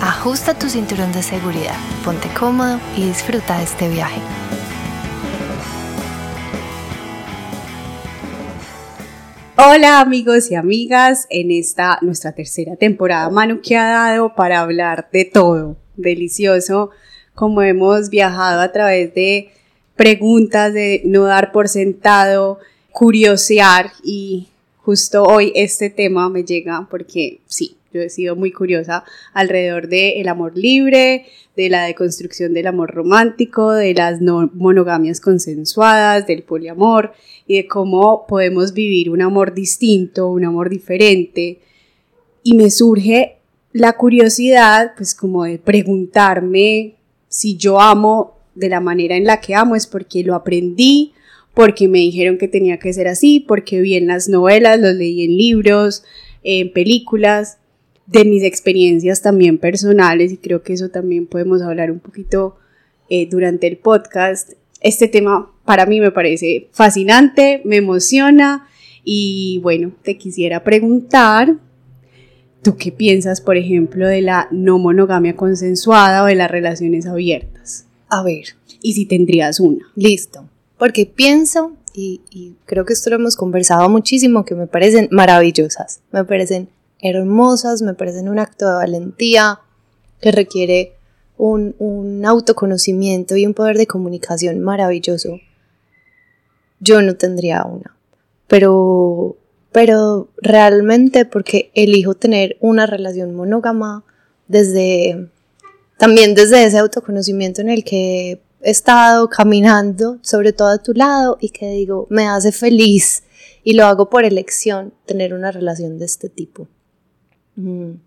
ajusta tu cinturón de seguridad, ponte cómodo y disfruta de este viaje. Hola amigos y amigas, en esta nuestra tercera temporada Manu que ha dado para hablar de todo, delicioso, como hemos viajado a través de preguntas, de no dar por sentado, curiosear y justo hoy este tema me llega porque sí, yo he sido muy curiosa alrededor del amor libre, de la deconstrucción del amor romántico, de las no monogamias consensuadas, del poliamor y de cómo podemos vivir un amor distinto, un amor diferente. Y me surge la curiosidad, pues como de preguntarme si yo amo de la manera en la que amo es porque lo aprendí, porque me dijeron que tenía que ser así, porque vi en las novelas, los leí en libros, en películas de mis experiencias también personales y creo que eso también podemos hablar un poquito eh, durante el podcast. Este tema para mí me parece fascinante, me emociona y bueno, te quisiera preguntar, ¿tú qué piensas, por ejemplo, de la no monogamia consensuada o de las relaciones abiertas? A ver. Y si tendrías una. Listo. Porque pienso, y, y creo que esto lo hemos conversado muchísimo, que me parecen maravillosas, me parecen hermosas, me parecen un acto de valentía que requiere un, un autoconocimiento y un poder de comunicación maravilloso. Yo no tendría una, pero, pero realmente porque elijo tener una relación monógama desde, también desde ese autoconocimiento en el que he estado caminando, sobre todo a tu lado, y que digo, me hace feliz y lo hago por elección tener una relación de este tipo. Mm,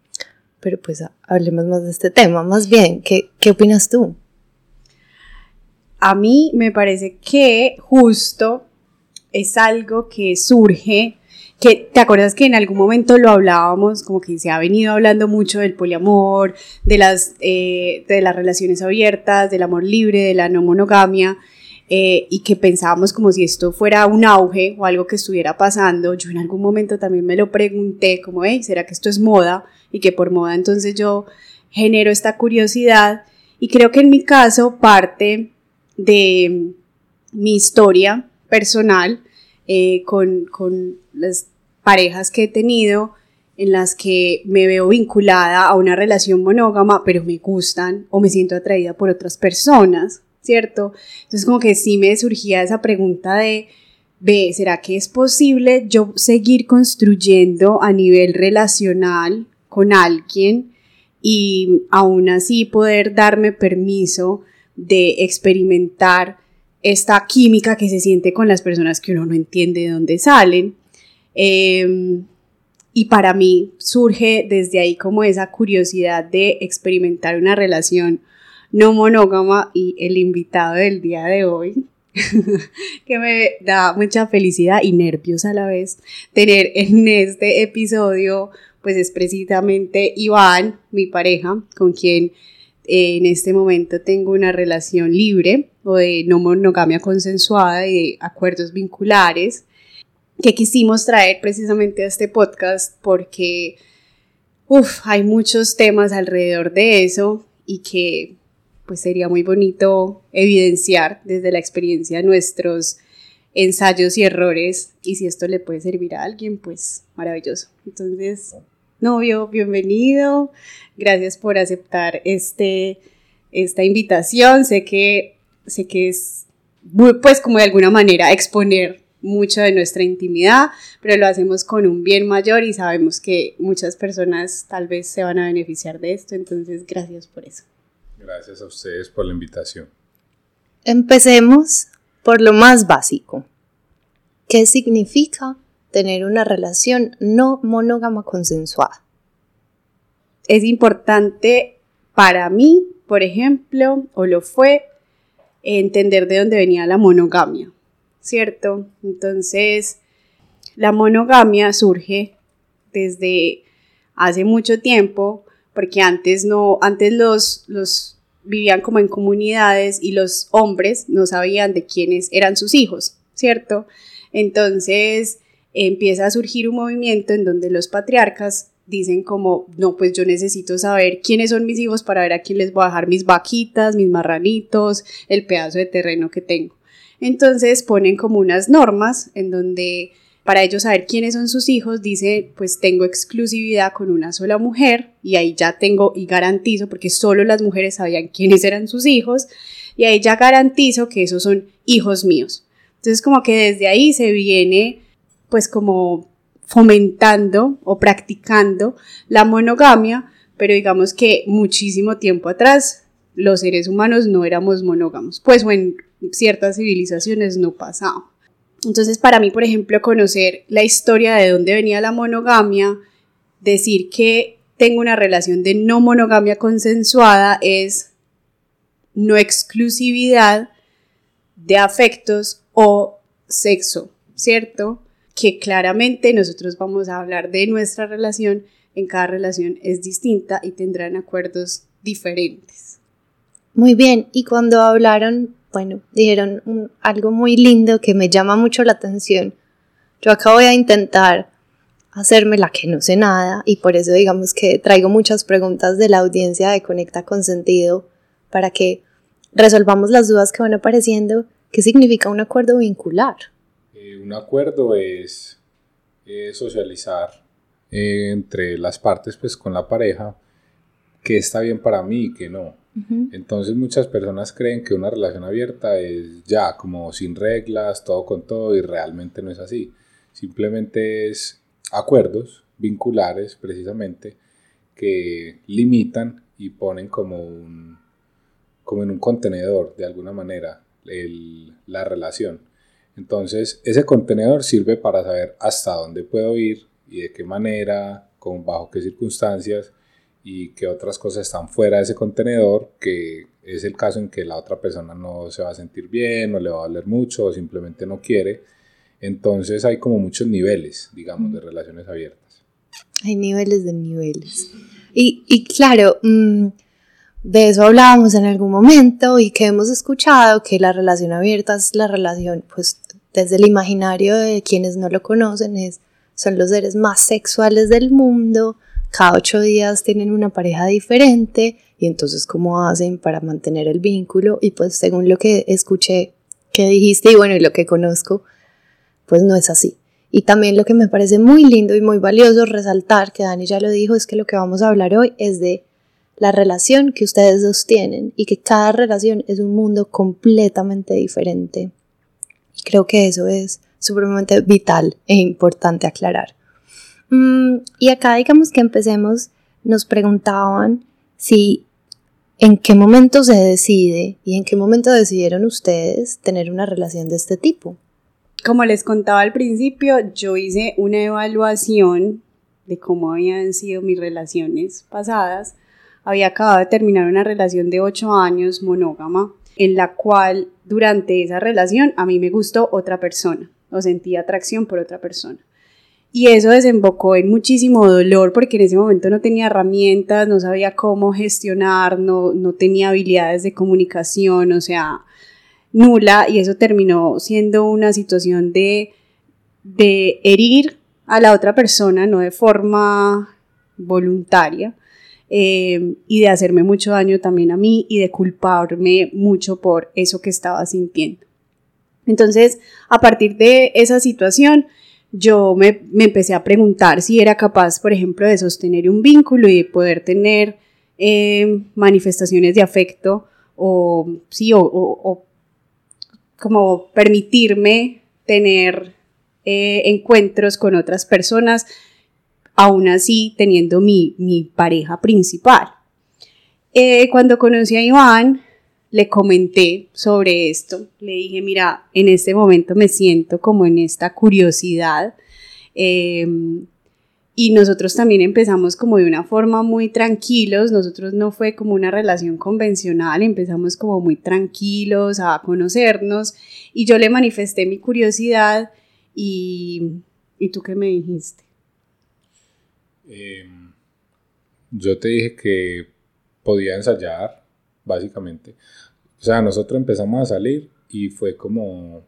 pero pues hablemos más de este tema. Más bien, ¿qué, ¿qué opinas tú? A mí me parece que justo es algo que surge, que te acuerdas que en algún momento lo hablábamos, como que se ha venido hablando mucho del poliamor, de las, eh, de las relaciones abiertas, del amor libre, de la no monogamia, eh, y que pensábamos como si esto fuera un auge o algo que estuviera pasando. Yo en algún momento también me lo pregunté como, hey, ¿será que esto es moda? Y que por moda entonces yo genero esta curiosidad. Y creo que en mi caso parte de mi historia personal eh, con, con las parejas que he tenido en las que me veo vinculada a una relación monógama, pero me gustan o me siento atraída por otras personas. ¿Cierto? Entonces como que sí me surgía esa pregunta de, ve, ¿será que es posible yo seguir construyendo a nivel relacional con alguien y aún así poder darme permiso de experimentar esta química que se siente con las personas que uno no entiende de dónde salen? Em, y para mí surge desde ahí como esa curiosidad de experimentar una relación no monógama y el invitado del día de hoy, que me da mucha felicidad y nervios a la vez tener en este episodio, pues es precisamente Iván, mi pareja, con quien eh, en este momento tengo una relación libre o de no monogamia consensuada y de acuerdos vinculares que quisimos traer precisamente a este podcast porque hay muchos temas alrededor de eso y que pues sería muy bonito evidenciar desde la experiencia nuestros ensayos y errores y si esto le puede servir a alguien, pues maravilloso. Entonces, novio, bienvenido. Gracias por aceptar este, esta invitación. Sé que, sé que es, pues como de alguna manera exponer mucho de nuestra intimidad, pero lo hacemos con un bien mayor y sabemos que muchas personas tal vez se van a beneficiar de esto. Entonces, gracias por eso. Gracias a ustedes por la invitación. Empecemos por lo más básico. ¿Qué significa tener una relación no monógama consensuada? Es importante para mí, por ejemplo, o lo fue, entender de dónde venía la monogamia, ¿cierto? Entonces, la monogamia surge desde hace mucho tiempo, porque antes no, antes los, los vivían como en comunidades y los hombres no sabían de quiénes eran sus hijos, ¿cierto? Entonces empieza a surgir un movimiento en donde los patriarcas dicen como, no, pues yo necesito saber quiénes son mis hijos para ver a quién les voy a dejar mis vaquitas, mis marranitos, el pedazo de terreno que tengo. Entonces ponen como unas normas en donde para ellos saber quiénes son sus hijos, dice, pues tengo exclusividad con una sola mujer y ahí ya tengo y garantizo, porque solo las mujeres sabían quiénes eran sus hijos, y ahí ya garantizo que esos son hijos míos. Entonces como que desde ahí se viene pues como fomentando o practicando la monogamia, pero digamos que muchísimo tiempo atrás los seres humanos no éramos monógamos, pues en ciertas civilizaciones no pasaba. Entonces, para mí, por ejemplo, conocer la historia de dónde venía la monogamia, decir que tengo una relación de no monogamia consensuada es no exclusividad de afectos o sexo, ¿cierto? Que claramente nosotros vamos a hablar de nuestra relación, en cada relación es distinta y tendrán acuerdos diferentes. Muy bien, y cuando hablaron bueno, dijeron algo muy lindo que me llama mucho la atención. Yo acá voy a intentar hacerme la que no sé nada y por eso digamos que traigo muchas preguntas de la audiencia de Conecta con Sentido para que resolvamos las dudas que van apareciendo. ¿Qué significa un acuerdo vincular? Eh, un acuerdo es socializar eh, entre las partes pues con la pareja que está bien para mí y que no. Entonces muchas personas creen que una relación abierta es ya como sin reglas, todo con todo y realmente no es así. Simplemente es acuerdos vinculares precisamente que limitan y ponen como un como en un contenedor de alguna manera la relación. Entonces ese contenedor sirve para saber hasta dónde puedo ir y de qué manera, con bajo qué circunstancias y que otras cosas están fuera de ese contenedor, que es el caso en que la otra persona no se va a sentir bien, o le va a doler mucho, o simplemente no quiere. Entonces hay como muchos niveles, digamos, de relaciones abiertas. Hay niveles de niveles. Y, y claro, mm, de eso hablábamos en algún momento y que hemos escuchado que la relación abierta es la relación, pues desde el imaginario de quienes no lo conocen, es, son los seres más sexuales del mundo, cada ocho días tienen una pareja diferente y entonces cómo hacen para mantener el vínculo y pues según lo que escuché que dijiste y bueno y lo que conozco pues no es así. Y también lo que me parece muy lindo y muy valioso resaltar que Dani ya lo dijo es que lo que vamos a hablar hoy es de la relación que ustedes dos tienen y que cada relación es un mundo completamente diferente. Y creo que eso es supremamente vital e importante aclarar y acá digamos que empecemos, nos preguntaban si en qué momento se decide y en qué momento decidieron ustedes tener una relación de este tipo. Como les contaba al principio, yo hice una evaluación de cómo habían sido mis relaciones pasadas. Había acabado de terminar una relación de ocho años monógama, en la cual durante esa relación a mí me gustó otra persona o sentí atracción por otra persona. Y eso desembocó en muchísimo dolor porque en ese momento no tenía herramientas, no sabía cómo gestionar, no, no tenía habilidades de comunicación, o sea, nula. Y eso terminó siendo una situación de, de herir a la otra persona, no de forma voluntaria, eh, y de hacerme mucho daño también a mí y de culparme mucho por eso que estaba sintiendo. Entonces, a partir de esa situación, yo me, empecé a preguntar si era capaz, por ejemplo, de sostener un vínculo y de poder tener eh, manifestaciones de afecto o, sí, o, como permitirme tener eh, encuentros con otras personas, aún así teniendo mi, pareja principal. Eh, cuando conocí a Iván, le comenté sobre esto, le dije, mira, en este momento me siento como en esta curiosidad em, y nosotros también empezamos como de una forma muy tranquilos, nosotros no fue como una relación convencional, empezamos como muy tranquilos a conocernos y yo le manifesté mi curiosidad y, ¿y tú qué me dijiste? Em, yo te dije que podía ensayar, básicamente. O sea, nosotros empezamos a salir y fue como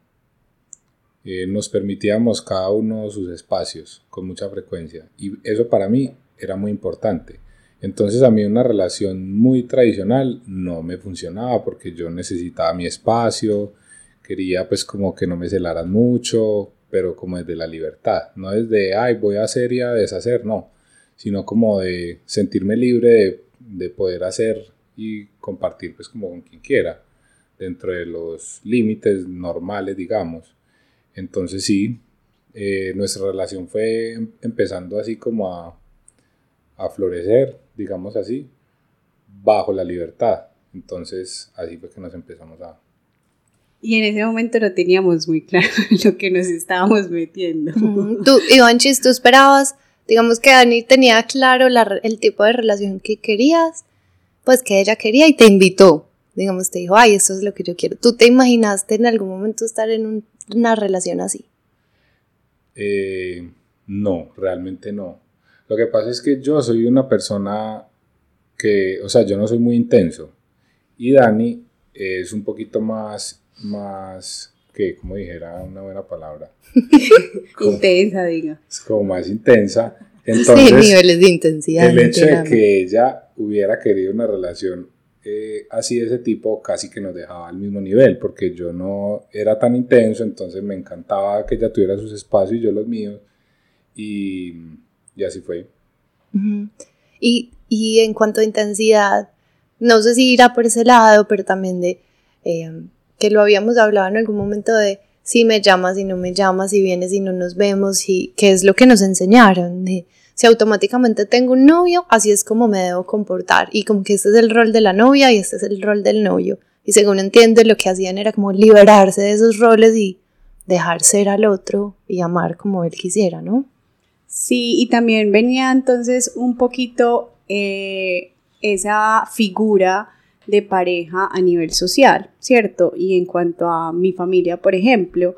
eh, nos permitíamos cada uno sus espacios con mucha frecuencia y eso para mí era muy importante. Entonces a mí una relación muy tradicional no me funcionaba porque yo necesitaba mi espacio, quería pues como que no me celaran mucho, pero como desde la libertad, no desde, ay, voy a hacer y a deshacer, no, sino como de sentirme libre de, de poder hacer y compartir pues como con quien quiera, dentro de los límites normales, digamos. Entonces sí, eh, nuestra relación fue em, empezando así como a, a florecer, digamos así, bajo la libertad. Entonces así fue que nos empezamos a... Y en ese momento no teníamos muy claro lo que nos estábamos metiendo. Tú, Ivanchis, tú esperabas, digamos que Dani tenía claro el tipo de relación que querías, pues que ella quería y te invitó. Digamos, te dijo, ay, esto es lo que yo quiero. ¿Tú te imaginaste en algún momento estar en un una relación así? Eh, no, realmente no. Lo que pasa es que yo soy una persona que, o sea, yo no soy muy intenso. Y Dani es un poquito más, más, que, como dijera una buena palabra. intensa, diga. Es como más intensa. Entonces, sí, niveles de intensidad. El hecho de que ella hubiera querido una relación eh, así de ese tipo casi que nos dejaba al mismo nivel, porque yo no era tan intenso, entonces me encantaba que ella tuviera sus espacios y yo los míos, y, y así fue. y, y, en cuanto a intensidad, no sé si irá por ese lado, pero también de eh, que lo habíamos hablado en algún momento de si me llamas, y no me llamas, si vienes y no nos vemos, y qué es lo que nos enseñaron. Si automáticamente tengo un novio, así es como me debo comportar. Y como que este es el rol de la novia y este es el rol del novio. Y según entiendo, lo que hacían era como liberarse de esos roles y dejar ser al otro y amar como él quisiera, ¿no? Sí, y también venía entonces un poquito eh, esa figura de pareja a nivel social, ¿cierto? Y en cuanto a mi familia, por ejemplo,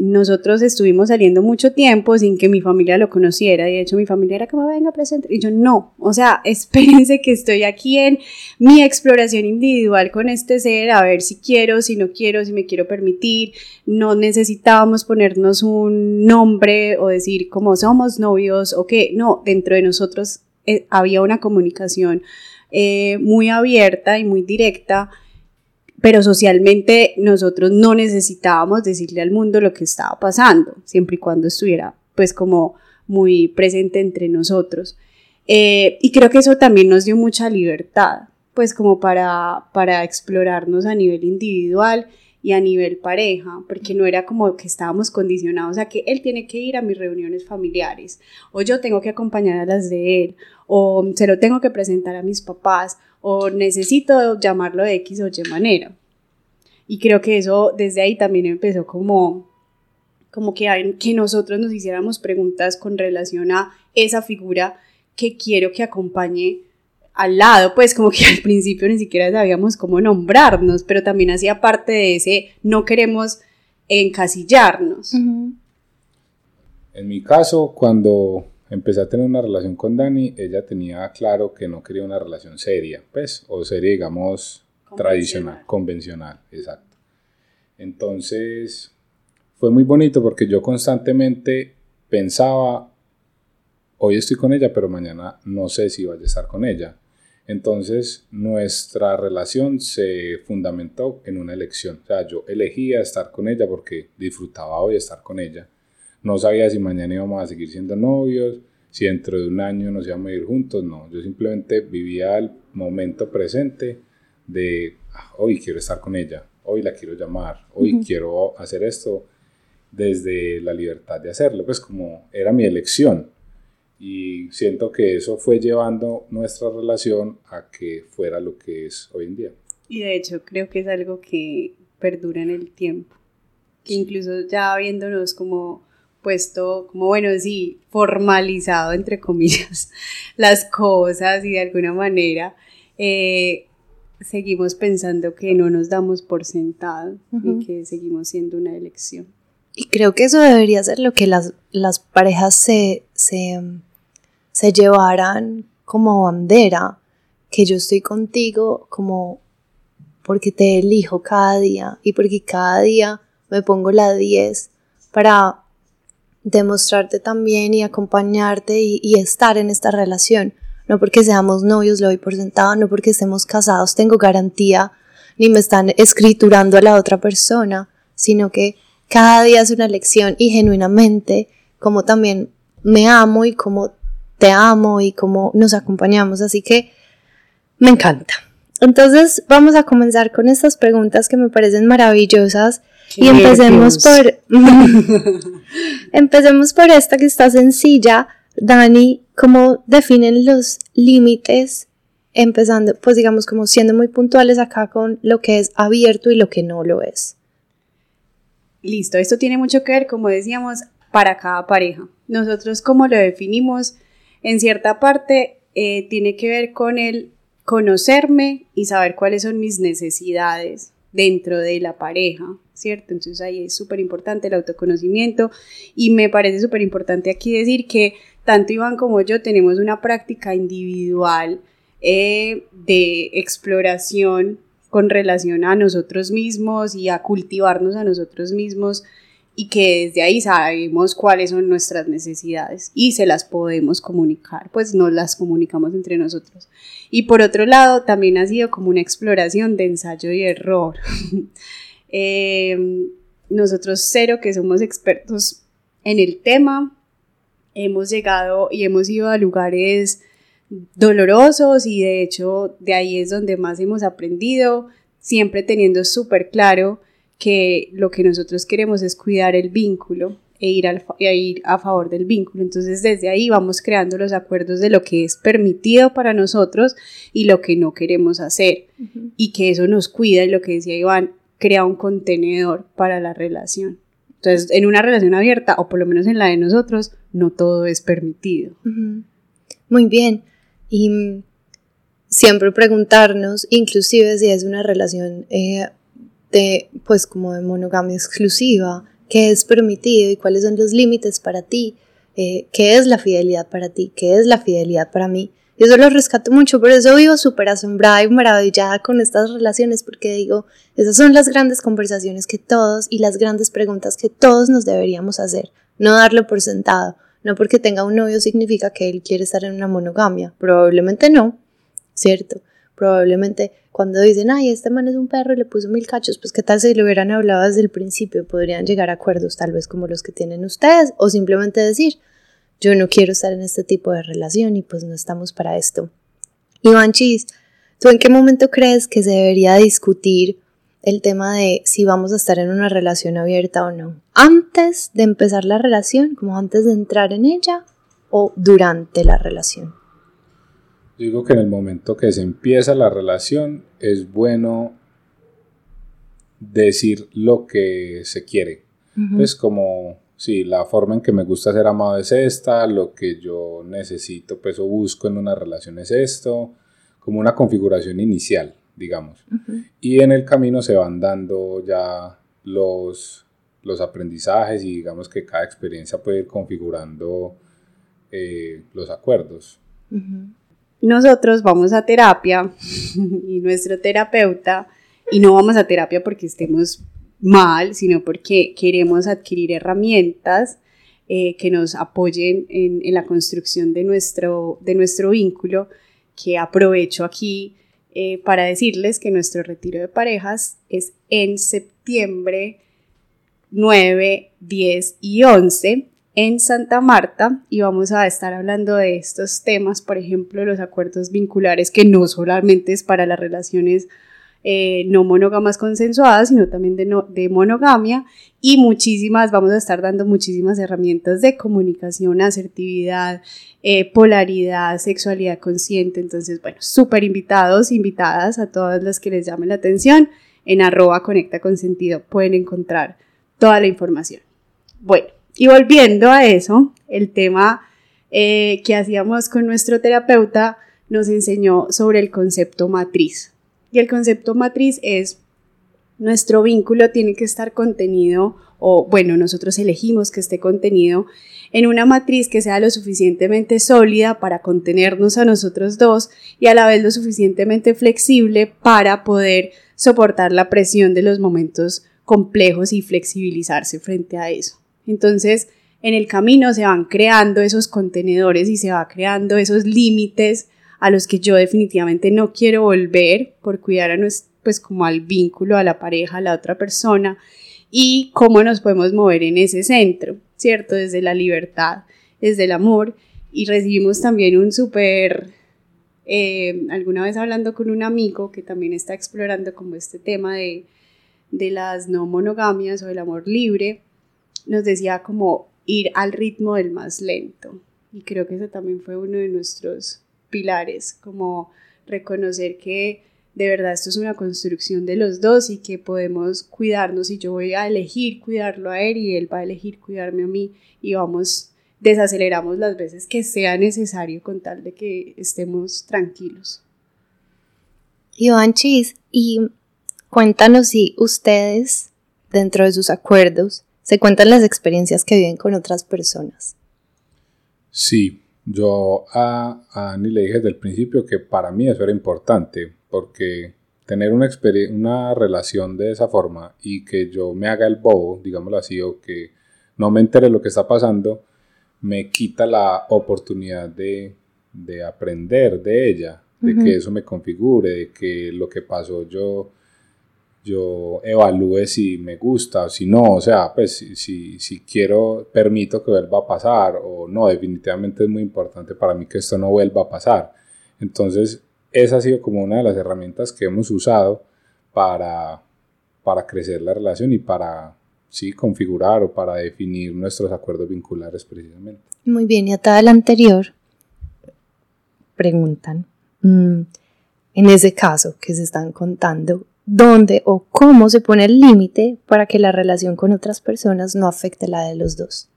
nosotros estuvimos saliendo mucho tiempo sin que mi familia lo conociera. De hecho, mi familia era como, venga, presente. Y yo, no. O sea, espérense que estoy aquí en mi exploración individual con este ser, a ver si quiero, si no quiero, si me quiero permitir. No necesitábamos ponernos un nombre o decir como somos novios o qué. No, dentro de nosotros eh, había una comunicación eh, muy abierta y muy directa pero socialmente nosotros no necesitábamos decirle al mundo lo que estaba pasando, siempre y cuando estuviera pues como muy presente entre nosotros. Eh, y creo que eso también nos dio mucha libertad, pues como para, para explorarnos a nivel individual y a nivel pareja, porque no era como que estábamos condicionados a que él tiene que ir a mis reuniones familiares, o yo tengo que acompañar a las de él, o se lo tengo que presentar a mis papás, o necesito llamarlo de X o Y manera. Y creo que eso desde ahí también empezó como, como que, que nosotros nos hiciéramos preguntas con relación a esa figura que quiero que acompañe al lado, pues como que al principio ni siquiera sabíamos cómo nombrarnos, pero también hacía parte de ese no queremos encasillarnos. En mi caso, cuando empecé a tener una relación con Dani, ella tenía claro que no quería una relación seria, pues, o seria, digamos, tradicional, convencional, exacto. Entonces, fue muy bonito porque yo constantemente pensaba, hoy estoy con ella, pero mañana no sé si vaya a estar con ella. Entonces, nuestra relación se fundamentó en una elección. O sea, yo elegía estar con ella porque disfrutaba hoy estar con ella no sabía si mañana íbamos a seguir siendo novios, si dentro de un año nos íbamos a ir juntos, no. Yo simplemente vivía el momento presente de ah, hoy quiero estar con ella, hoy la quiero llamar, hoy quiero hacer esto desde la libertad de hacerlo, pues como era mi elección. Y siento que eso fue llevando nuestra relación a que fuera lo que es hoy en día. Y de hecho creo que es algo que perdura en el tiempo, que incluso ya viéndonos como puesto como, bueno, sí, formalizado, entre comillas, las cosas y de alguna manera eh, seguimos pensando que no nos damos por sentado y que seguimos siendo una elección. Y creo que eso debería ser lo que las, las parejas se, se, se llevaran como bandera, que yo estoy contigo como porque te elijo cada día y porque cada día me pongo la 10 para demostrarte también y acompañarte y, estar en esta relación. No porque seamos novios, lo doy por sentado, no porque estemos casados, tengo garantía, ni me están escriturando a la otra persona, sino que cada día es una lección y genuinamente como también me amo y como te amo y como nos acompañamos. Así que me encanta. Entonces vamos a comenzar con estas preguntas que me parecen maravillosas y empecemos por empecemos por esta que está sencilla. Dani, ¿cómo definen los límites? Empezando, pues digamos como siendo muy puntuales acá con lo que es abierto y lo que no lo es. Listo, esto tiene mucho que ver, como decíamos, para cada pareja. Nosotros como lo definimos, en cierta parte eh, tiene que ver con el conocerme y saber cuáles son mis necesidades dentro de la pareja, ¿cierto? Entonces ahí es súper importante el autoconocimiento y me parece súper importante aquí decir que tanto Iván como yo tenemos una práctica individual eh, de exploración con relación a nosotros mismos y a cultivarnos a nosotros mismos y que desde ahí sabemos cuáles son nuestras necesidades y se las podemos comunicar, pues no las comunicamos entre nosotros. Y por otro lado, también ha sido como una exploración de ensayo y error. Em, nosotros cero que somos expertos en el tema, hemos llegado y hemos ido a lugares dolorosos y de hecho de ahí es donde más hemos aprendido, siempre teniendo súper claro que lo que nosotros queremos es cuidar el vínculo e ir, al, e ir a favor del vínculo. Entonces desde ahí vamos creando los acuerdos de lo que es permitido para nosotros y lo que no queremos hacer. Y que eso nos cuida y lo que decía Iván, crea un contenedor para la relación. Entonces en una relación abierta, o por lo menos en la de nosotros, no todo es permitido. Muy bien. Y siempre preguntarnos, inclusive si es una relación eh, de, pues como de monogamia exclusiva, qué es permitido y cuáles son los límites para ti, eh, qué es la fidelidad para ti, qué es la fidelidad para mí. Y eso lo rescato mucho, por eso vivo súper asombrada y maravillada con estas relaciones, porque digo, esas son las grandes conversaciones que todos y las grandes preguntas que todos nos deberíamos hacer, no darlo por sentado. No porque tenga un novio significa que él quiere estar en una monogamia, probablemente no, ¿cierto? Probablemente cuando dicen, ay, este man es un perro y le puso mil cachos, pues qué tal si lo hubieran hablado desde el principio, podrían llegar a acuerdos tal vez como los que tienen ustedes, o simplemente decir, yo no quiero estar en este tipo de relación y pues no estamos para esto. Iván Chis, ¿tú en qué momento crees que se debería discutir el tema de si vamos a estar en una relación abierta o no? ¿Antes de empezar la relación, como antes de entrar en ella, o durante la relación? Digo que en el momento que se empieza la relación es bueno decir lo que se quiere. Es como, si la forma en que me gusta ser amado es esta, lo que yo necesito, pues o busco en una relación es esto, como una configuración inicial, digamos. Y en el camino se van dando ya los, los aprendizajes y digamos que cada experiencia puede ir configurando eh, los acuerdos nosotros vamos a terapia y nuestro terapeuta, y no vamos a terapia porque estemos mal, sino porque queremos adquirir herramientas eh, que nos apoyen en, la construcción de nuestro, de nuestro vínculo, que aprovecho aquí eh, para decirles que nuestro retiro de parejas es en septiembre 9, 10 y 11 en Santa Marta y vamos a estar hablando de estos temas, por ejemplo, los acuerdos vinculares, que no solamente es para las relaciones eh, no monógamas consensuadas, sino también de, monogamia y muchísimas, vamos a estar dando muchísimas herramientas de comunicación, asertividad, eh, polaridad, sexualidad consciente. Entonces, bueno, súper invitados, invitadas a todas las que les llame la atención. En arroba conecta con sentido pueden encontrar toda la información. Bueno, Y volviendo a eso, el tema eh, que hacíamos con nuestro terapeuta nos enseñó sobre el concepto matriz. Y el concepto matriz es nuestro vínculo tiene que estar contenido, o bueno, nosotros elegimos que esté contenido en una matriz que sea lo suficientemente sólida para contenernos a nosotros dos y a la vez lo suficientemente flexible para poder soportar la presión de los momentos complejos y flexibilizarse frente a eso. Entonces, en el camino se van creando esos contenedores y se va creando esos límites a los que yo definitivamente no quiero volver por cuidar a nuestro, pues como al vínculo, a la pareja, a la otra persona y cómo nos podemos mover en ese centro, ¿cierto? Desde la libertad, desde el amor y recibimos también un súper, eh, alguna vez hablando con un amigo que también está explorando como este tema de, de las no monogamias o del amor libre, nos decía como ir al ritmo del más lento. Y creo que ese también fue uno de nuestros pilares, como reconocer que de verdad esto es una construcción de los dos y que podemos cuidarnos y yo voy a elegir cuidarlo a él y él va a elegir cuidarme a mí y vamos, desaceleramos las veces que sea necesario con tal de que estemos tranquilos. Iván Chis, y cuéntanos si ustedes, dentro de sus acuerdos, se cuentan las experiencias que viven con otras personas. Sí, yo a, Ani le dije desde el principio que para mí eso era importante, porque tener una, una relación de esa forma y que yo me haga el bobo, digámoslo así, o que no me entere lo que está pasando, me quita la oportunidad de, aprender de ella, de que eso me configure, de que lo que pasó yo yo evalúe si me gusta o si no, o sea, pues si, si, quiero, permito que vuelva a pasar o no, definitivamente es muy importante para mí que esto no vuelva a pasar. Entonces, esa ha sido como una de las herramientas que hemos usado para, para crecer la relación y para, sí, configurar o para definir nuestros acuerdos vinculares precisamente. Muy bien, y a la anterior, preguntan, mm, en ese caso que se están contando, dónde o cómo se pone el límite para que la relación con otras personas no afecte la de los dos.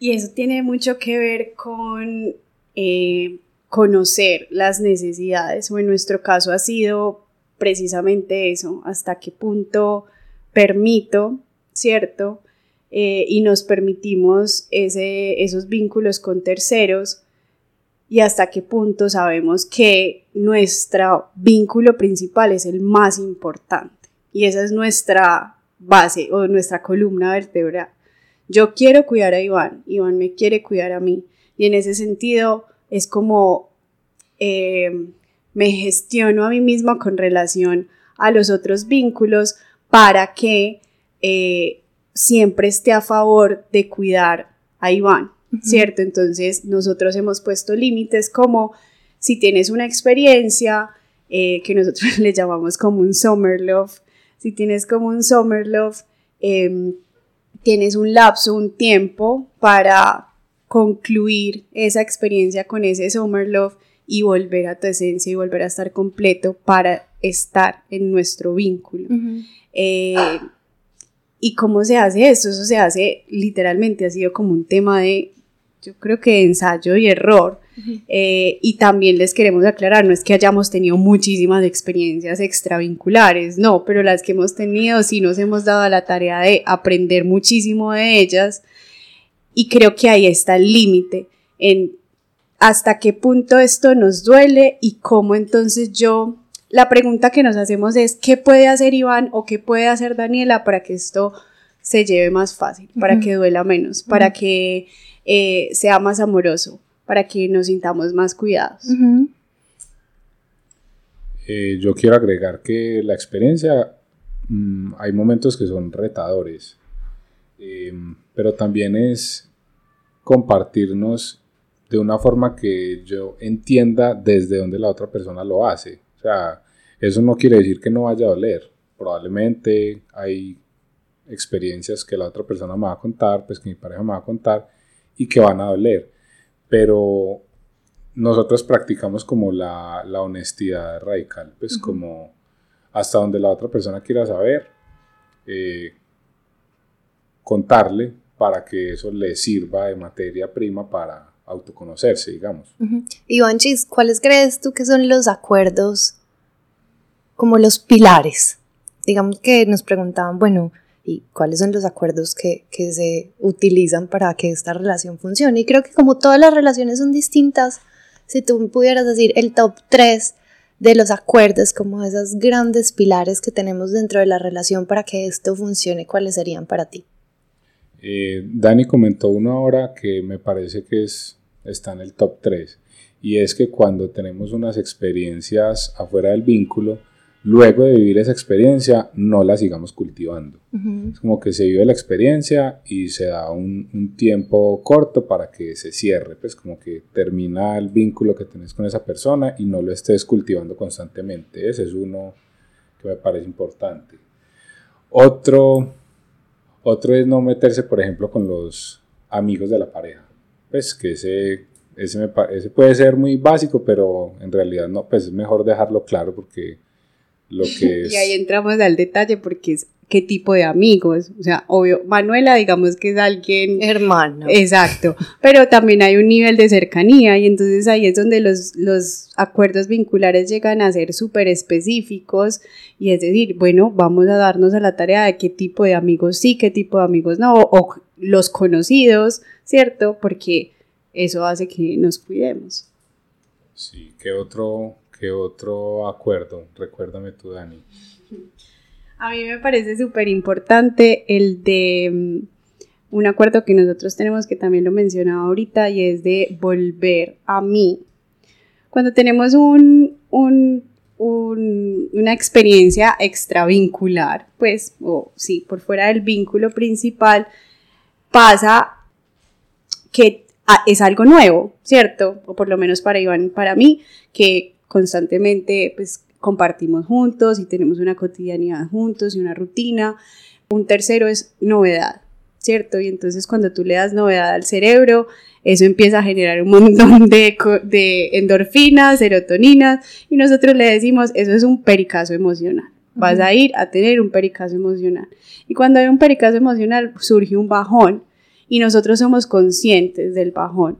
Y eso tiene mucho que ver con eh, conocer las necesidades, o en nuestro caso ha sido precisamente eso, hasta qué punto permito, ¿cierto? Eh, y nos permitimos ese, esos vínculos con terceros y hasta qué punto sabemos que nuestro vínculo principal es el más importante y esa es nuestra base o nuestra columna vertebral. Yo quiero cuidar a Iván, Iván me quiere cuidar a mí y en ese sentido es como eh, me gestiono a mí misma con relación a los otros vínculos para que eh, siempre esté a favor de cuidar a Iván. ¿Cierto? Entonces nosotros hemos puesto límites como si tienes una experiencia eh, que nosotros le llamamos como un summer love, si tienes como un summer love, em, tienes un lapso, un tiempo para concluir esa experiencia con ese summer love y volver a tu esencia y volver a estar completo para estar en nuestro vínculo. Eh, ¿Y cómo se hace esto? Eso se hace literalmente, ha sido como un tema de yo creo que ensayo y error. Eh, y también les queremos aclarar, no es que hayamos tenido muchísimas experiencias extravinculares, no, pero las que hemos tenido sí nos hemos dado la tarea de aprender muchísimo de ellas y creo que ahí está el límite en hasta qué punto esto nos duele y cómo entonces yo, la pregunta que nos hacemos es, ¿qué puede hacer Iván o qué puede hacer Daniela para que esto se lleve más fácil, para que duela menos, para que eh, sea más amoroso, para que nos sintamos más cuidados. Eh, yo quiero agregar que la experiencia, mm, hay momentos que son retadores, em, pero también es compartirnos de una forma que yo entienda desde donde la otra persona lo hace. O sea, eso no quiere decir que no vaya a doler. Probablemente hay experiencias que la otra persona me va a contar, pues que mi pareja me va a contar, y que van a doler. Pero nosotros practicamos como la, honestidad radical, pues como hasta donde la otra persona quiera saber, eh, contarle para que eso le sirva de materia prima para autoconocerse, digamos. Iván Chis, ¿cuáles crees tú que son los acuerdos como los pilares? Digamos que nos preguntaban, bueno, ¿y cuáles son los acuerdos que, que se utilizan para que esta relación funcione? Y creo que como todas las relaciones son distintas, si tú pudieras decir el top 3 de los acuerdos, como esos grandes pilares que tenemos dentro de la relación para que esto funcione, ¿cuáles serían para ti? Eh, Dani comentó uno ahora que me parece que es, está en el top 3 y es que cuando tenemos unas experiencias afuera del vínculo, luego de vivir esa experiencia no la sigamos cultivando. Es como que se vive la experiencia y se da un, un, tiempo corto para que se cierre, pues como que termina el vínculo que tenés con esa persona y no lo estés cultivando constantemente. Ese es uno que me parece importante. Otro otro es no meterse, por ejemplo, con los amigos de la pareja. Pues que ese, ese, puede ser muy básico, pero en realidad no, pues es mejor dejarlo claro porque lo que es... y ahí entramos al detalle porque es qué tipo de amigos. O sea, obvio, Manuela, digamos que es alguien. Hermano. Exacto. Pero también hay un nivel de cercanía y entonces ahí es donde los, los acuerdos vinculares llegan a ser súper específicos y es decir, bueno, vamos a darnos a la tarea de qué tipo de amigos sí, qué tipo de amigos no, o, los conocidos, ¿cierto? Porque eso hace que nos cuidemos. Sí, ¿qué otro, qué otro acuerdo? Recuérdame tú, Dani. A mí me parece súper importante el de mm, un acuerdo que nosotros tenemos que también lo mencionaba ahorita y es de volver a mí. Cuando tenemos un, un, una experiencia extravincular, pues, o sí, por fuera del vínculo principal, pasa que ah, es algo nuevo, ¿cierto? O por lo menos para Iván, para mí, que constantemente, pues, compartimos juntos y tenemos una cotidianidad juntos y una rutina. Un tercero es novedad, ¿cierto? Y entonces cuando tú le das novedad al cerebro, eso empieza a generar un montón de, de endorfinas, serotoninas, y nosotros le decimos, eso es un pericazo emocional. Vas a ir a tener un pericazo emocional. Y cuando hay un pericazo emocional, surge un bajón, y nosotros somos conscientes del bajón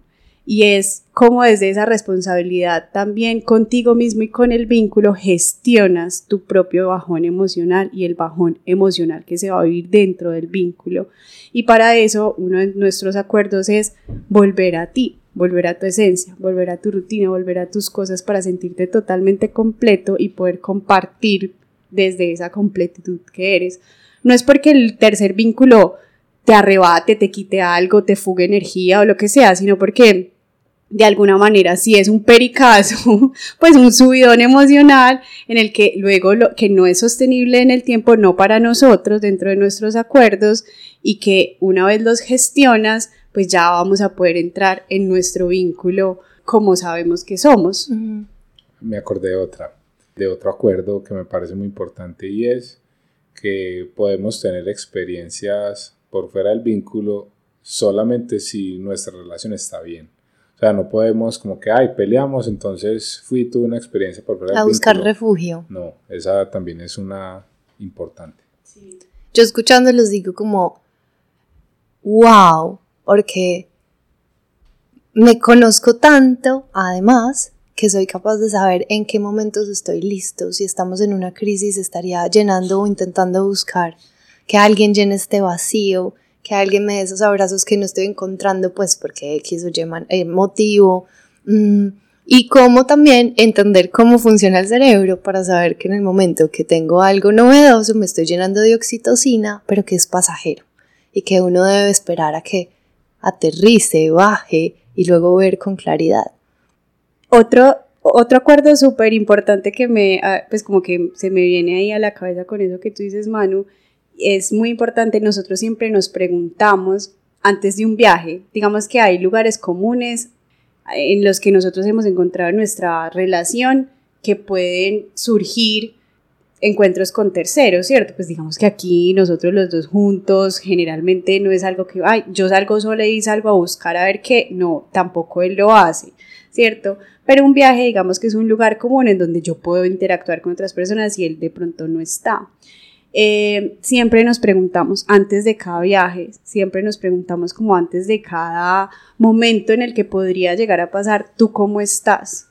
y es como desde esa responsabilidad también contigo mismo y con el vínculo gestionas tu propio bajón emocional y el bajón emocional que se va a vivir dentro del vínculo. Y para eso uno de nuestros acuerdos es volver a ti, volver a tu esencia, volver a tu rutina, volver a tus cosas para sentirte totalmente completo y poder compartir desde esa completitud que eres. No es porque el tercer vínculo te arrebate, te quite algo, te fugue energía o lo que sea, sino porque de alguna manera si es un pericazo, pues un subidón emocional en el que luego lo que no es sostenible en el tiempo, no para nosotros dentro de nuestros acuerdos y que una vez los gestionas, pues ya vamos a poder entrar en nuestro vínculo como sabemos que somos. Me acordé de otra, de otro acuerdo que me parece muy importante y es que podemos tener experiencias por fuera del vínculo solamente si nuestra relación está bien. O sea, no podemos como que, ay, peleamos, entonces fui, tuve una experiencia por A buscar refugio. No, esa también es una importante. Sí. Yo escuchándolos digo como, wow, porque me conozco tanto, además, que soy capaz de saber en qué momentos estoy listo. Si estamos en una crisis, estaría llenando o intentando buscar que alguien llene este vacío que alguien me dé esos abrazos que no estoy encontrando, pues porque X o Y eh, motivo. Mm, y cómo también entender cómo funciona el cerebro para saber que en el momento que tengo algo novedoso me estoy llenando de oxitocina, pero que es pasajero y que uno debe esperar a que aterrice, baje y luego ver con claridad. Otro, otro acuerdo súper importante que me, ah, pues como que se me viene ahí a la cabeza con eso que tú dices, Manu, es muy importante, nosotros siempre nos preguntamos antes de un viaje, digamos que hay lugares comunes en los que nosotros hemos encontrado en nuestra relación que pueden surgir encuentros con terceros, ¿cierto? Pues digamos que aquí nosotros los dos juntos generalmente no es algo que, ay, yo salgo sola y salgo a buscar a ver qué, no, tampoco él lo hace, ¿cierto? Pero un viaje digamos que es un lugar común en donde yo puedo interactuar con otras personas y él de pronto no está. Eh, siempre nos preguntamos antes de cada viaje, siempre nos preguntamos como antes de cada momento en el que podría llegar a pasar, ¿tú cómo estás?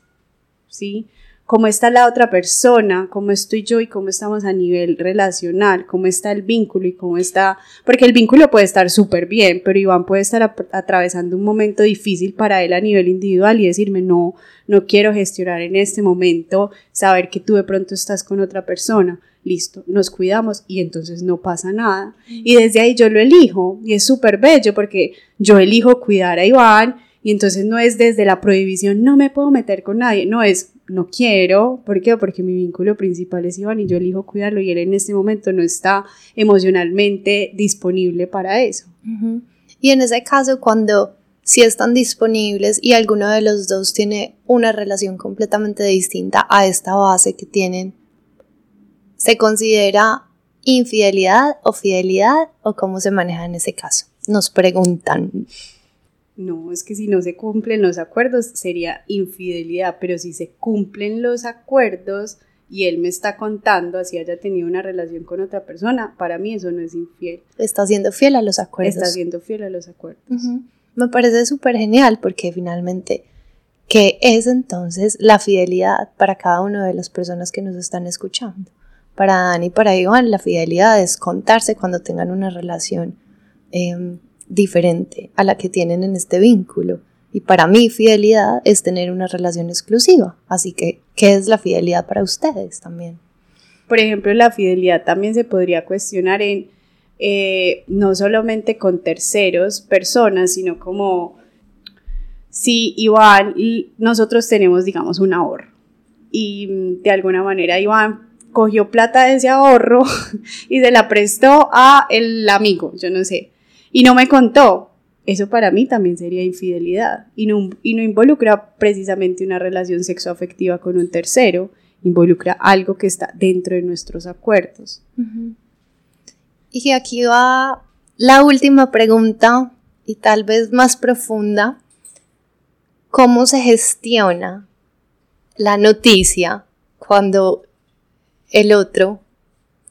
¿Sí? cómo está la otra persona, cómo estoy yo y cómo estamos a nivel relacional, cómo está el vínculo y cómo está, porque el vínculo puede estar súper bien, pero Iván puede estar atravesando un momento difícil para él a nivel individual y decirme, no, no quiero gestionar en este momento, saber que tú de pronto estás con otra persona. Listo, nos cuidamos y entonces no pasa nada. Y desde ahí yo lo elijo y es súper bello porque yo elijo cuidar a Iván y entonces no es desde la prohibición, no me puedo meter con nadie, no es no quiero, ¿por qué? Porque mi vínculo principal es Iván y yo elijo cuidarlo y él en este momento no está emocionalmente disponible para eso. Y en ese caso, cuando si están disponibles y alguno de los dos tiene una relación completamente distinta a esta base que tienen, ¿se considera infidelidad o fidelidad o cómo se maneja en ese caso? Nos preguntan. No, es que si no se cumplen los acuerdos sería infidelidad, pero si se cumplen los acuerdos y él me está contando así haya tenido una relación con otra persona, para mí eso no es infiel. Está siendo fiel a los acuerdos. Está siendo fiel a los acuerdos. Me parece súper genial porque finalmente, ¿qué es entonces la fidelidad para cada una de las personas que nos están escuchando? Para Dani y para Iván, la fidelidad es contarse cuando tengan una relación. Em, diferente a la que tienen en este vínculo. Y para mí fidelidad es tener una relación exclusiva. Así que, ¿qué es la fidelidad para ustedes también? Por ejemplo, la fidelidad también se podría cuestionar en eh, no solamente con terceros, personas, sino como si Iván nosotros tenemos, digamos, un ahorro y mm, de alguna manera Iván cogió plata de ese ahorro y se la prestó a el amigo, yo no sé y no me contó. Eso para mí también sería infidelidad y no, y no involucra precisamente una relación sexoafectiva con un tercero, involucra algo que está dentro de nuestros acuerdos. Y aquí va la última pregunta y tal vez más profunda. ¿Cómo se gestiona la noticia cuando el otro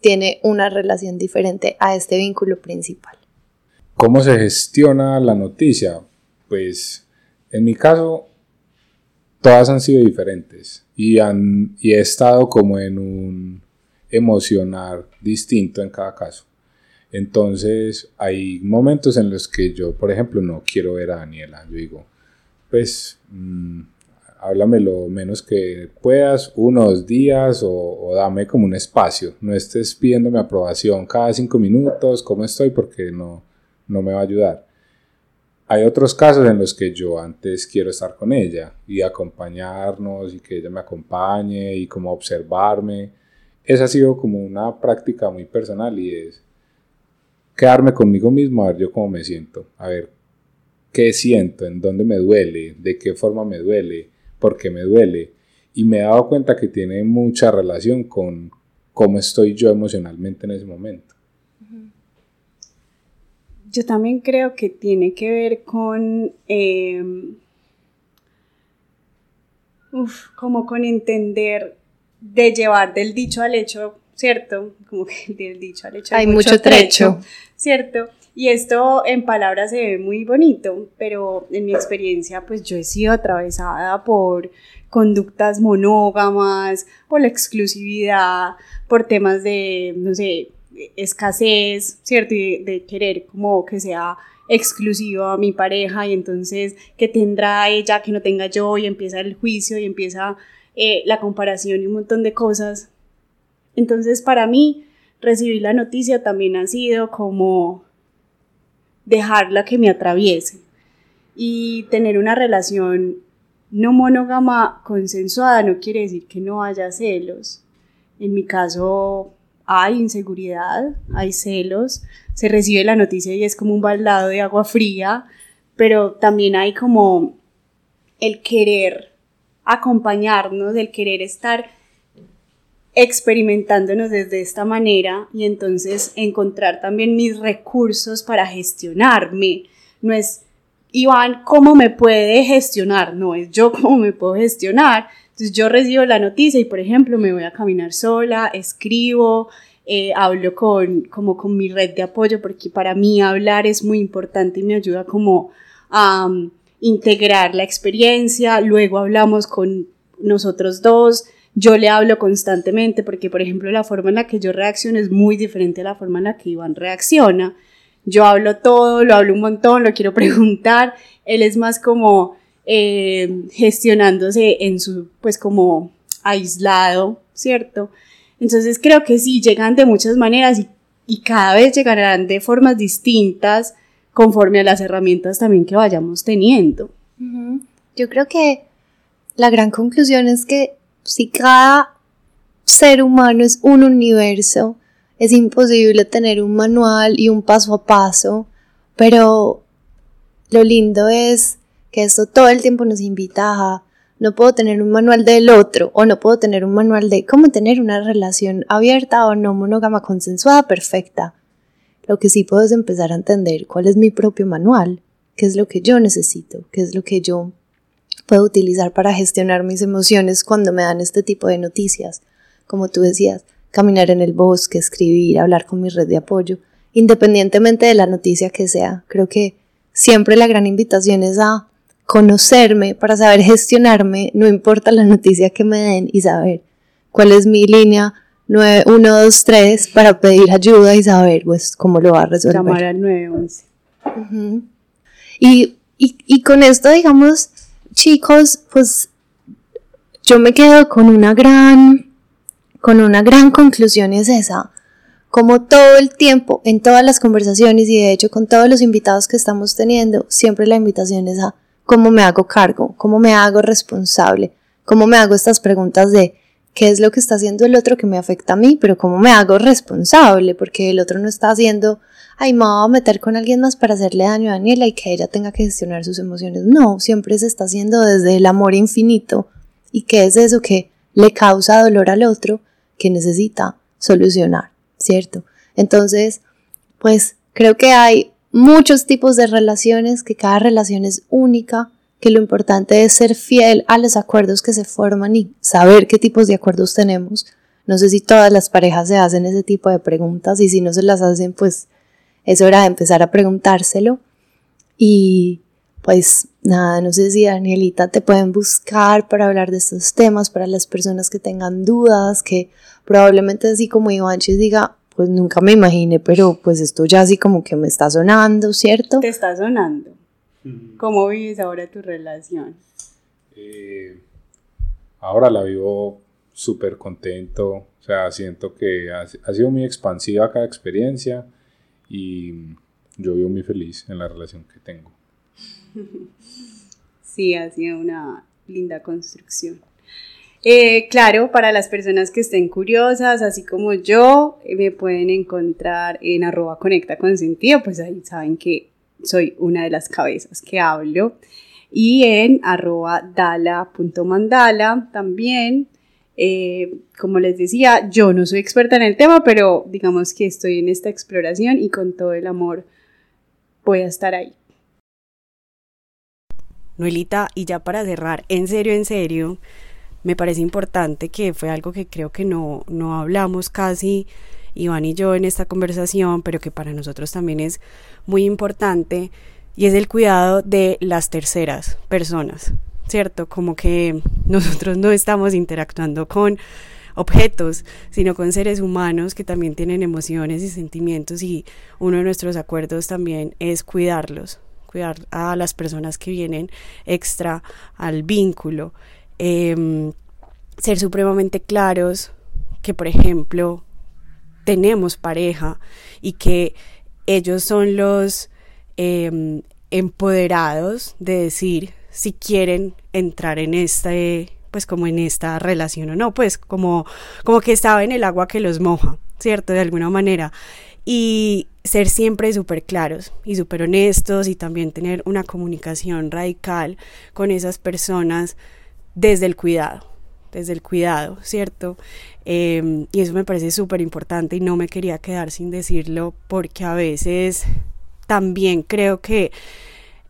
tiene una relación diferente a este vínculo principal? ¿Cómo se gestiona la noticia? Pues en mi caso, todas han sido diferentes y, han, y he estado como en un emocionar distinto en cada caso. Entonces hay momentos en los que yo, por ejemplo, no quiero ver a Daniela. Yo digo, pues mmm, háblame lo menos que puedas, unos días o, o, dame como un espacio. No estés pidiéndome aprobación cada cinco minutos, cómo estoy, porque no, no me va a ayudar. Hay otros casos en los que yo antes quiero estar con ella y acompañarnos y que ella me acompañe y como observarme. Esa ha sido como una práctica muy personal y es quedarme conmigo mismo a ver yo cómo me siento, a ver qué siento, en dónde me duele, de qué forma me duele, por qué me duele. Y me he dado cuenta que tiene mucha relación con cómo estoy yo emocionalmente en ese momento. Yo también creo que tiene que ver con, em, como con entender de llevar del dicho al hecho, ¿cierto? Como que del dicho al hecho hay, mucho, trecho, ¿cierto? Y esto en palabras se ve muy bonito, pero en mi experiencia, pues yo he sido atravesada por conductas monógamas, por la exclusividad, por temas de, no sé, escasez, ¿cierto? Y de, querer como que sea exclusivo a mi pareja y entonces que tendrá ella que no tenga yo y empieza el juicio y empieza eh, la comparación y un montón de cosas. Entonces para mí recibir la noticia también ha sido como dejarla que me atraviese y tener una relación no monógama consensuada no quiere decir que no haya celos. En mi caso, hay inseguridad, hay celos, se recibe la noticia y es como un baldado de agua fría, pero también hay como el querer acompañarnos, el querer estar experimentándonos desde esta manera y entonces encontrar también mis recursos para gestionarme. No es, Iván, ¿cómo me puede gestionar? No es yo cómo me puedo gestionar, entonces yo recibo la noticia y, por ejemplo, me voy a caminar sola, escribo, eh, hablo con, como con mi red de apoyo, porque para mí hablar es muy importante y me ayuda como a um, integrar la experiencia, luego hablamos con nosotros dos, yo le hablo constantemente porque, por ejemplo, la forma en la que yo reacciono es muy diferente a la forma en la que Iván reacciona. Yo hablo todo, lo hablo un montón, lo quiero preguntar, él es más como eh, gestionándose en su, pues como aislado, ¿cierto? Entonces creo que sí, llegan de muchas maneras y, cada vez llegarán de formas distintas conforme a las herramientas también que vayamos teniendo. Yo creo que la gran conclusión es que si cada ser humano es un universo, es imposible tener un manual y un paso a paso, pero lo lindo es que esto todo el tiempo nos invita a no puedo tener un manual del otro o no puedo tener un manual de cómo tener una relación abierta o no monógama consensuada perfecta. Lo que sí puedo es empezar a entender cuál es mi propio manual, qué es lo que yo necesito, qué es lo que yo puedo utilizar para gestionar mis emociones cuando me dan este tipo de noticias. Como tú decías, caminar en el bosque, escribir, hablar con mi red de apoyo, independientemente de la noticia que sea. Creo que siempre la gran invitación es a conocerme, para saber gestionarme, no importa la noticia que me den y saber cuál es mi línea 9, 1, 2, 3 para pedir ayuda y saber pues cómo lo va a resolver. Llamar al 911. y, y, y con esto, digamos, chicos, pues yo me quedo con una gran, con una gran conclusión es esa. Como todo el tiempo, en todas las conversaciones y de hecho con todos los invitados que estamos teniendo, siempre la invitación es a cómo me hago cargo, cómo me hago responsable, cómo me hago estas preguntas de qué es lo que está haciendo el otro que me afecta a mí, pero cómo me hago responsable, porque el otro no está haciendo, ay, me voy a meter con alguien más para hacerle daño a Daniela y que ella tenga que gestionar sus emociones. No, siempre se está haciendo desde el amor infinito. ¿Y qué es eso que le causa dolor al otro que necesita solucionar, ¿cierto? Entonces, pues creo que hay muchos tipos de relaciones, que cada relación es única, que lo importante es ser fiel a los acuerdos que se forman y saber qué tipos de acuerdos tenemos. No sé si todas las parejas se hacen ese tipo de preguntas y si no se las hacen, pues es hora de empezar a preguntárselo. Y pues nada, no sé si Danielita te pueden buscar para hablar de estos temas, para las personas que tengan dudas, que probablemente así como Ivanchis diga, pues nunca me imaginé, pero pues esto ya así como que me está sonando, ¿cierto? Te está sonando. ¿Cómo vives ahora tu relación? Eh, ahora la vivo súper contento, o sea, siento que ha, sido muy expansiva cada experiencia y yo vivo muy feliz en la relación que tengo. Sí, ha sido una linda construcción. Eh, claro, para las personas que estén curiosas, así como yo, eh, me pueden encontrar en arroba conecta con sentido, pues ahí saben que soy una de las cabezas que hablo. Y en arroba dala.mandala también. Eh, como les decía, yo no soy experta en el tema, pero digamos que estoy en esta exploración y con todo el amor voy a estar ahí. Noelita, y ya para cerrar, en serio, en serio, me parece importante que fue algo que creo que no, no hablamos casi Iván y yo en esta conversación, pero que para nosotros también es muy importante, y es el cuidado de las terceras personas, ¿cierto? Como que nosotros no estamos interactuando con objetos, sino con seres humanos que también tienen emociones y sentimientos y uno de nuestros acuerdos también es cuidarlos, cuidar a las personas que vienen extra al vínculo. Em, ser supremamente claros que, por ejemplo, tenemos pareja y que ellos son los em, empoderados de decir si quieren entrar en este pues como en esta relación o no, pues como, como que estaba en el agua que los moja, ¿cierto? De alguna manera. Y ser siempre súper claros y súper honestos y también tener una comunicación radical con esas personas desde el cuidado, desde el cuidado, ¿cierto? Em, y eso me parece súper importante y no me quería quedar sin decirlo porque a veces también creo que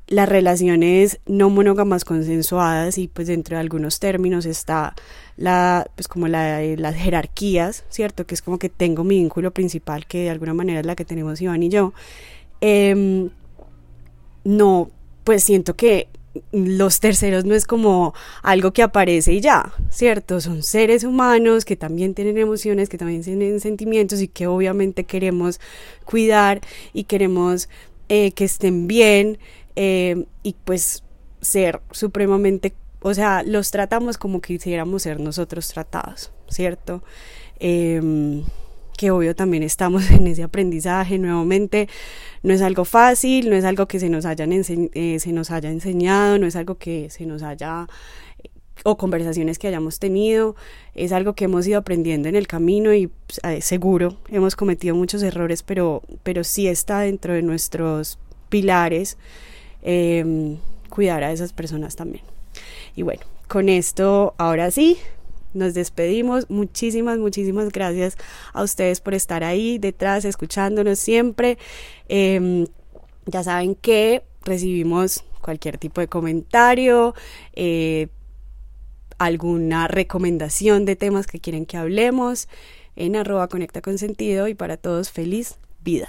las relaciones no monógamas consensuadas y pues dentro de algunos términos está la pues como la, las jerarquías, ¿cierto? Que es como que tengo mi vínculo principal que de alguna manera es la que tenemos Iván y yo. Em, no, pues siento que los terceros no es como algo que aparece y ya, ¿cierto? Son seres humanos que también tienen emociones, que también tienen sentimientos y que obviamente queremos cuidar y queremos eh, que estén bien eh, y pues ser supremamente, o sea, los tratamos como quisiéramos ser nosotros tratados, ¿cierto? Em, que obvio también estamos en ese aprendizaje nuevamente no es algo fácil no es algo que se nos hayan eh, se nos haya enseñado no es algo que se nos haya o conversaciones que hayamos tenido es algo que hemos ido aprendiendo en el camino y pues, seguro hemos cometido muchos errores pero pero sí está dentro de nuestros pilares Em, cuidar a esas personas también. Y bueno, con esto ahora sí, nos despedimos. Muchísimas, muchísimas gracias a ustedes por estar ahí detrás, escuchándonos siempre. Em, ya saben que recibimos cualquier tipo de comentario, eh, alguna recomendación de temas que quieren que hablemos en arroba conecta con sentido y para todos feliz vida.